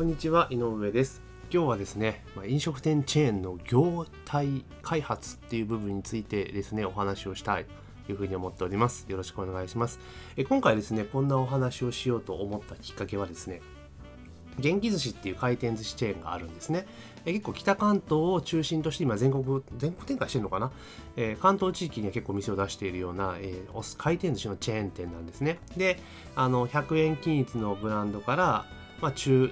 こんにちは井上です今日はですね、ま、飲食店チェーンの業態開発っていう部分についてですねお話をしたいというふうに思っておりますよろしくお願いしますえ今回ですねこんなお話をしようと思ったきっかけはですね元気寿司っていう回転寿司チェーンがあるんですね。え結構北関東を中心として今全国、全国展開してるのかな、えー、関東地域には結構店を出しているような、えー、回転寿司のチェーン店なんですね。で、あの、100円均一のブランドから、まあ中、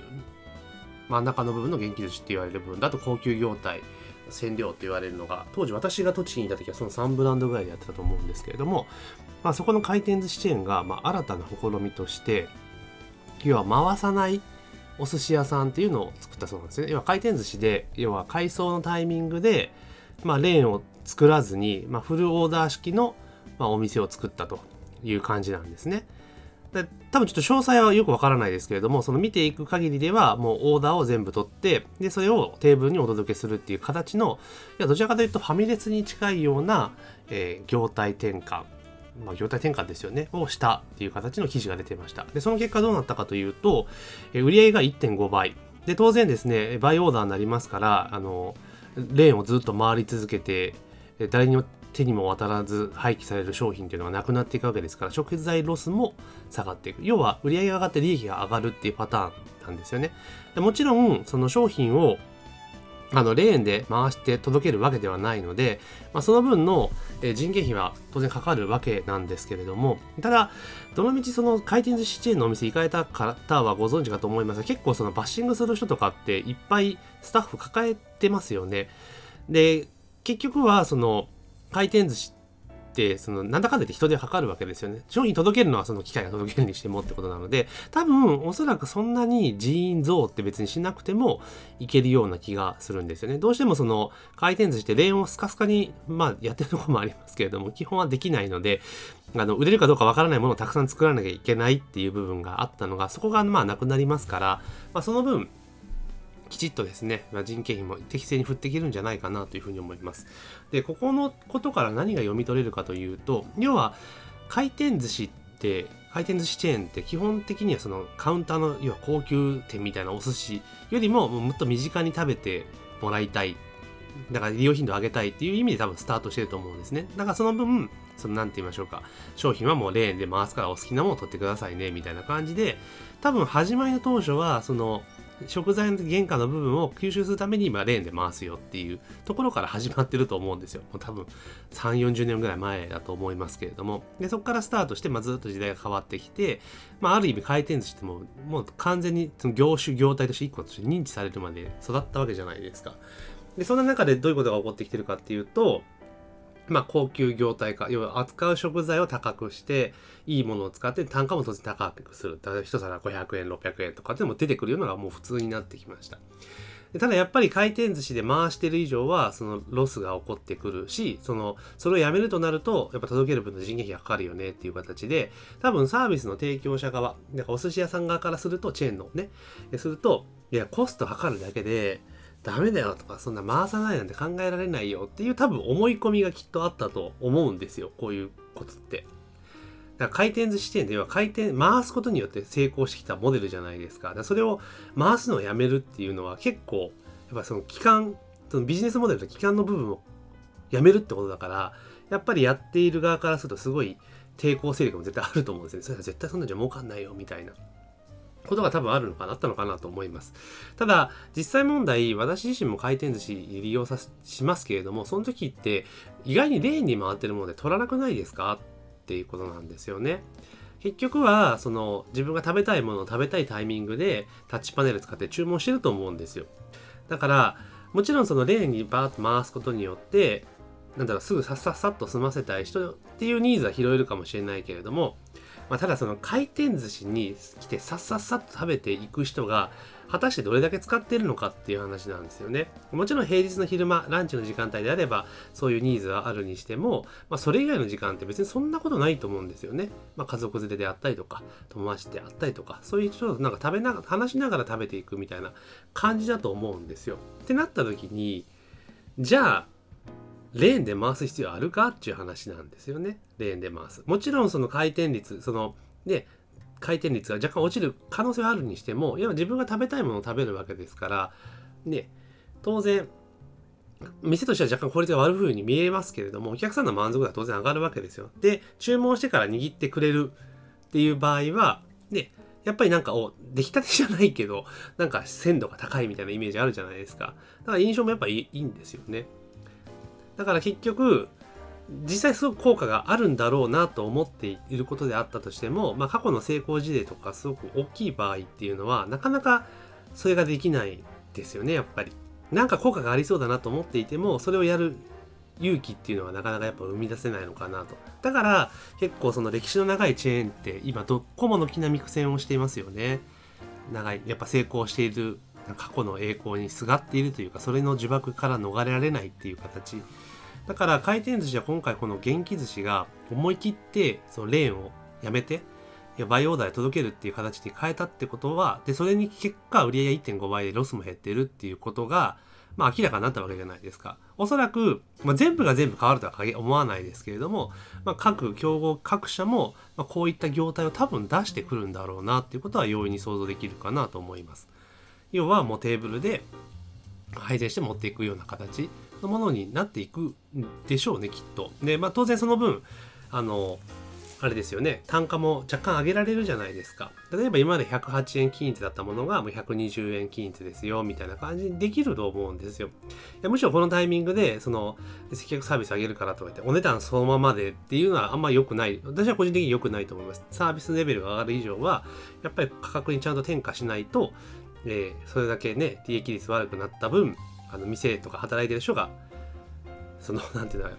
真ん中の部分の元気寿司って言われる部分だと高級業態、染料って言われるのが、当時私が栃木にいた時はその3ブランドぐらいでやってたと思うんですけれども、まあ、そこの回転寿司チェーンが、まあ、新たな試みとして、要は回さないお寿司屋さんっていうのを作ったそうなんですね。要は回転寿司で、要は改装のタイミングで、まあ、レーンを作らずに、まあ、フルオーダー式の、まあ、お店を作ったという感じなんですね。で多分ちょっと詳細はよくわからないですけれども、その見ていく限りでは、もうオーダーを全部取って、で、それをテーブルにお届けするっていう形の、いやどちらかというとファミレスに近いような、えー、業態転換まあ、業態転換ですよね、をしたっていう形の記事が出てました。で、その結果どうなったかというと、え売上げが1.5倍。で、当然ですね、倍オーダーになりますから、あの、レーンをずっと回り続けて、誰にも手にも渡らず廃棄される商品というのがなくなっていくわけですから、食材ロスも下がっていく。要は、売上が上がって利益が上がるっていうパターンなんですよね。でもちろん、その商品をあのレーンで回して届けるわけではないので、まあ、その分の人件費は当然かかるわけなんですけれども、ただ、どのみちその回転寿司チェーンのお店行かれた方はご存知かと思いますが、結構そのバッシングする人とかっていっぱいスタッフ抱えてますよね。で、結局はその回転寿司ってそのなんだかんだで人で測るわけですよね。商品届けるのはその機械が届けるにしてもってことなので多分おそらくそんなに人員増って別にしなくてもいけるような気がするんですよね。どうしてもその回転寿司ってレーンをスカスカにまあやってるとこもありますけれども 基本はできないのであの売れるかどうかわからないものをたくさん作らなきゃいけないっていう部分があったのがそこがまあなくなりますから、まあ、その分きちっとですね、ま、人件費も適正に振っていけるんじゃないかなというふうに思います。で、ここのことから何が読み取れるかというと、要は回転寿司って回転寿司チェーンって基本的にはそのカウンターの要は高級店みたいなお寿司よりももっと身近に食べてもらいたいだから利用頻度を上げたいっていう意味で多分スタートしてると思うんですねだからその分その何て言いましょうか商品はもうレーンで回すからお好きなものを取ってくださいねみたいな感じで多分始まりの当初はその食材の原価の部分を吸収するために今レーンで回すよっていうところから始まってると思うんですよ。もう多分3、40年ぐらい前だと思いますけれども。で、そこからスタートして、まあ、ずっと時代が変わってきて、まあ、ある意味回転寿司ってもう、もう完全にその業種業態として1個として認知されるまで育ったわけじゃないですか。で、そんな中でどういうことが起こってきてるかっていうと、まあ、高級業態化、要は扱う食材を高くして、いいものを使って単価も当然高くする。例えば一皿500円、600円とかでも出てくるのがもう普通になってきました。ただやっぱり回転寿司で回してる以上は、そのロスが起こってくるし、その、それをやめるとなると、やっぱ届ける分の人件費がかかるよねっていう形で、多分サービスの提供者側、だかお寿司屋さん側からすると、チェーンのね、すると、いや、コスト測るだけで、ダメだよとか、そんな回さないなんて考えられないよっていう多分思い込みがきっとあったと思うんですよ。こういうことって。だから回転寿司店では回転、回すことによって成功してきたモデルじゃないですか。だかそれを回すのをやめるっていうのは結構、やっぱその期間、そのビジネスモデルと期間の部分をやめるってことだから、やっぱりやっている側からするとすごい抵抗勢力も絶対あると思うんですよね。それは絶対そんなんじゃ儲かんないよみたいな。ことが多分あるのかなったのかなと思います。ただ、実際問題、私自身も回転寿司利用さしますけれども、その時って意外にレーンに回ってるもので取らなくないですか？っていうことなんですよね。結局は、その自分が食べたいものを食べたいタイミングでタッチパネル使って注文してると思うんですよ。だから、もちろんそのレーンにバーッと回すことによって、なんだろう、すぐさっさっさっと済ませたい人っていうニーズは拾えるかもしれないけれども、まあ、ただその回転寿司に来てさっさっさっと食べていく人が果たしてどれだけ使ってるのかっていう話なんですよね。もちろん平日の昼間、ランチの時間帯であればそういうニーズはあるにしても、まあ、それ以外の時間って別にそんなことないと思うんですよね。まあ、家族連れであったりとか、友達であったりとか、そういう人となんか食べながら、話しながら食べていくみたいな感じだと思うんですよ。ってなった時に、じゃあ、レーンで回す必要あるかっていう話なんですよね。レーンで回す。もちろんその回転率、その、で、回転率が若干落ちる可能性はあるにしても、いや自分が食べたいものを食べるわけですから、ね、当然、店としては若干効率が悪い風に見えますけれども、お客さんの満足度は当然上がるわけですよ。で、注文してから握ってくれるっていう場合は、ね、やっぱりなんか、お、出来たてじゃないけど、なんか鮮度が高いみたいなイメージあるじゃないですか。だから印象もやっぱいいいんですよね。だから結局、実際すごく効果があるんだろうなと思っていることであったとしても、まあ、過去の成功事例とかすごく大きい場合っていうのはなかなかそれができないですよねやっぱり。なんか効果がありそうだなと思っていてもそれをやる勇気っていうのはなかなかやっぱ生み出せないのかなと。だから結構その歴史の長いチェーンって今どこも軒並み苦戦をしていますよね。長い、やっぱ成功している過去の栄光にすがっているというかそれの呪縛から逃れられないっていう形だから回転寿司は今回この元気寿司が思い切ってそのレーンをやめてバイオーダーで届けるっていう形に変えたってことはでそれに結果売り上げ1.5倍でロスも減ってるっていうことがまあ明らかになったわけじゃないですか。おそらく、まあ、全部が全部変わるとは思わないですけれども、まあ、各競合各社も、まあ、こういった業態を多分出してくるんだろうなっていうことは容易に想像できるかなと思います。要はもうテーブルで配膳して持っていくような形のものになっていくんでしょうねきっと。でまあ当然その分あのあれですよね。単価も若干上げられるじゃないですか。例えば今まで108円均一だったものがもう120円均一ですよみたいな感じにできると思うんですよ。いやむしろこのタイミングでその接客サービス上げるからとか言ってお値段そのままでっていうのはあんま良くない。私は個人的に良くないと思います。サービスレベルが上がる以上はやっぱり価格にちゃんと転嫁しないと、えー、それだけね利益率悪くなった分あの店とか働いてる人がその 何て言うんだろう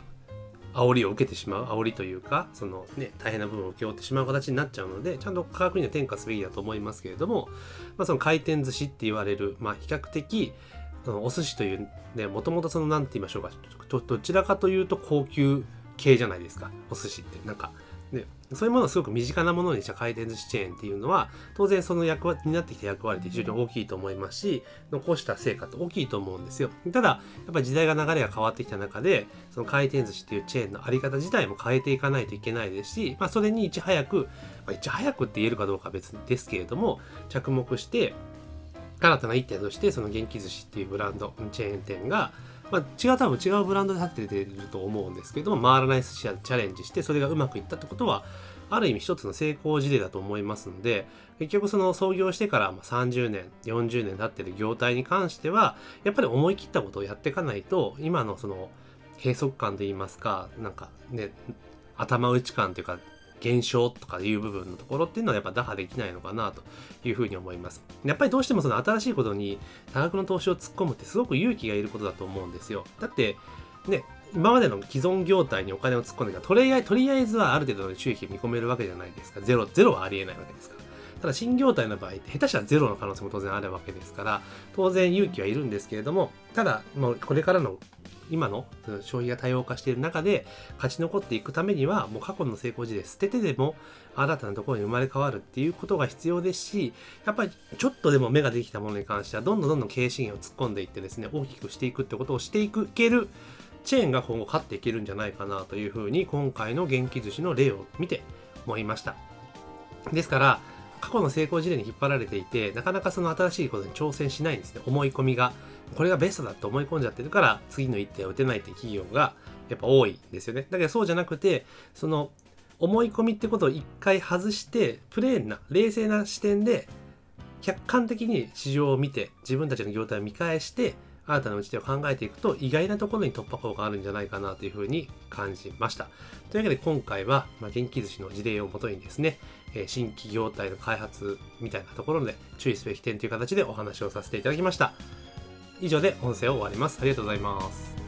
煽りを受けてしまう。煽りというかそのね大変な部分を請け負ってしまう形になっちゃうのでちゃんと価格には転嫁すべきだと思いますけれども、まあ、その回転寿司って言われる、まあ、比較的そのお寿司というねもともとその何て言いましょうか。どちらかというと高級系じゃないですか。お寿司って。なんかね、そういうものはすごく身近なものにした回転寿司チェーンっていうのは当然その役割になってきた役割って非常に大きいと思いますし残した成果って大きいと思うんですよ。ただやっぱり時代が流れが変わってきた中でその回転寿司っていうチェーンのあり方自体も変えていかないといけないですし、まあ、それにいち早く、まあ、いち早くって言えるかどうかは別ですけれども着目して新たな一点としてその元気寿司っていうブランドチェーン店がまあ、違う多分違うブランドで立ててると思うんですけども回らない寿司屋でチャレンジしてそれがうまくいったってことはある意味一つの成功事例だと思いますので結局その創業してから30年40年経ってる業態に関してはやっぱり思い切ったことをやっていかないと今のその閉塞感といいますかなんかね頭打ち感というか減少とかいう部分のところっていうのはやっぱ打破できないのかなというふうに思います。やっぱりどうしてもその新しいことに多額の投資を突っ込むってすごく勇気がいることだと思うんですよ。だってね、今までの既存業態にお金を突っ込んでからとりあえとりあえずはある程度の収益を見込めるわけじゃないですか。ゼロ、ゼロはありえないわけですから。ただ新業態の場合って下手したらゼロの可能性も当然あるわけですから当然勇気はいるんですけれどもただもうこれからの今の消費が多様化している中で勝ち残っていくためにはもう過去の成功事例捨ててでも新たなところに生まれ変わるっていうことが必要ですしやっぱりちょっとでも芽ができたものに関してはどんどんどんどん経営資源を突っ込んでいってですね大きくしていくってことをしていくけるチェーンが今後勝っていけるんじゃないかなというふうに今回の元気寿司の例を見て思いました。ですから過去の成功事例に引っ張られていてなかなかその新しいことに挑戦しないんですね。思い込みがこれがベストだと思い込んじゃってるから次の一手を打てないって企業がやっぱ多いんですよね。だけどそうじゃなくてその思い込みってことを一回外してプレーンな冷静な視点で客観的に市場を見て自分たちの業態を見返して新たな打ち手を考えていくと意外なところに突破口があるんじゃないかなというふうに感じました。というわけで今回は、まあ、元気寿司の事例をもとにですね、え新規業態の開発みたいなところで注意すべき点という形でお話をさせていただきました。以上で音声を終わります。ありがとうございます。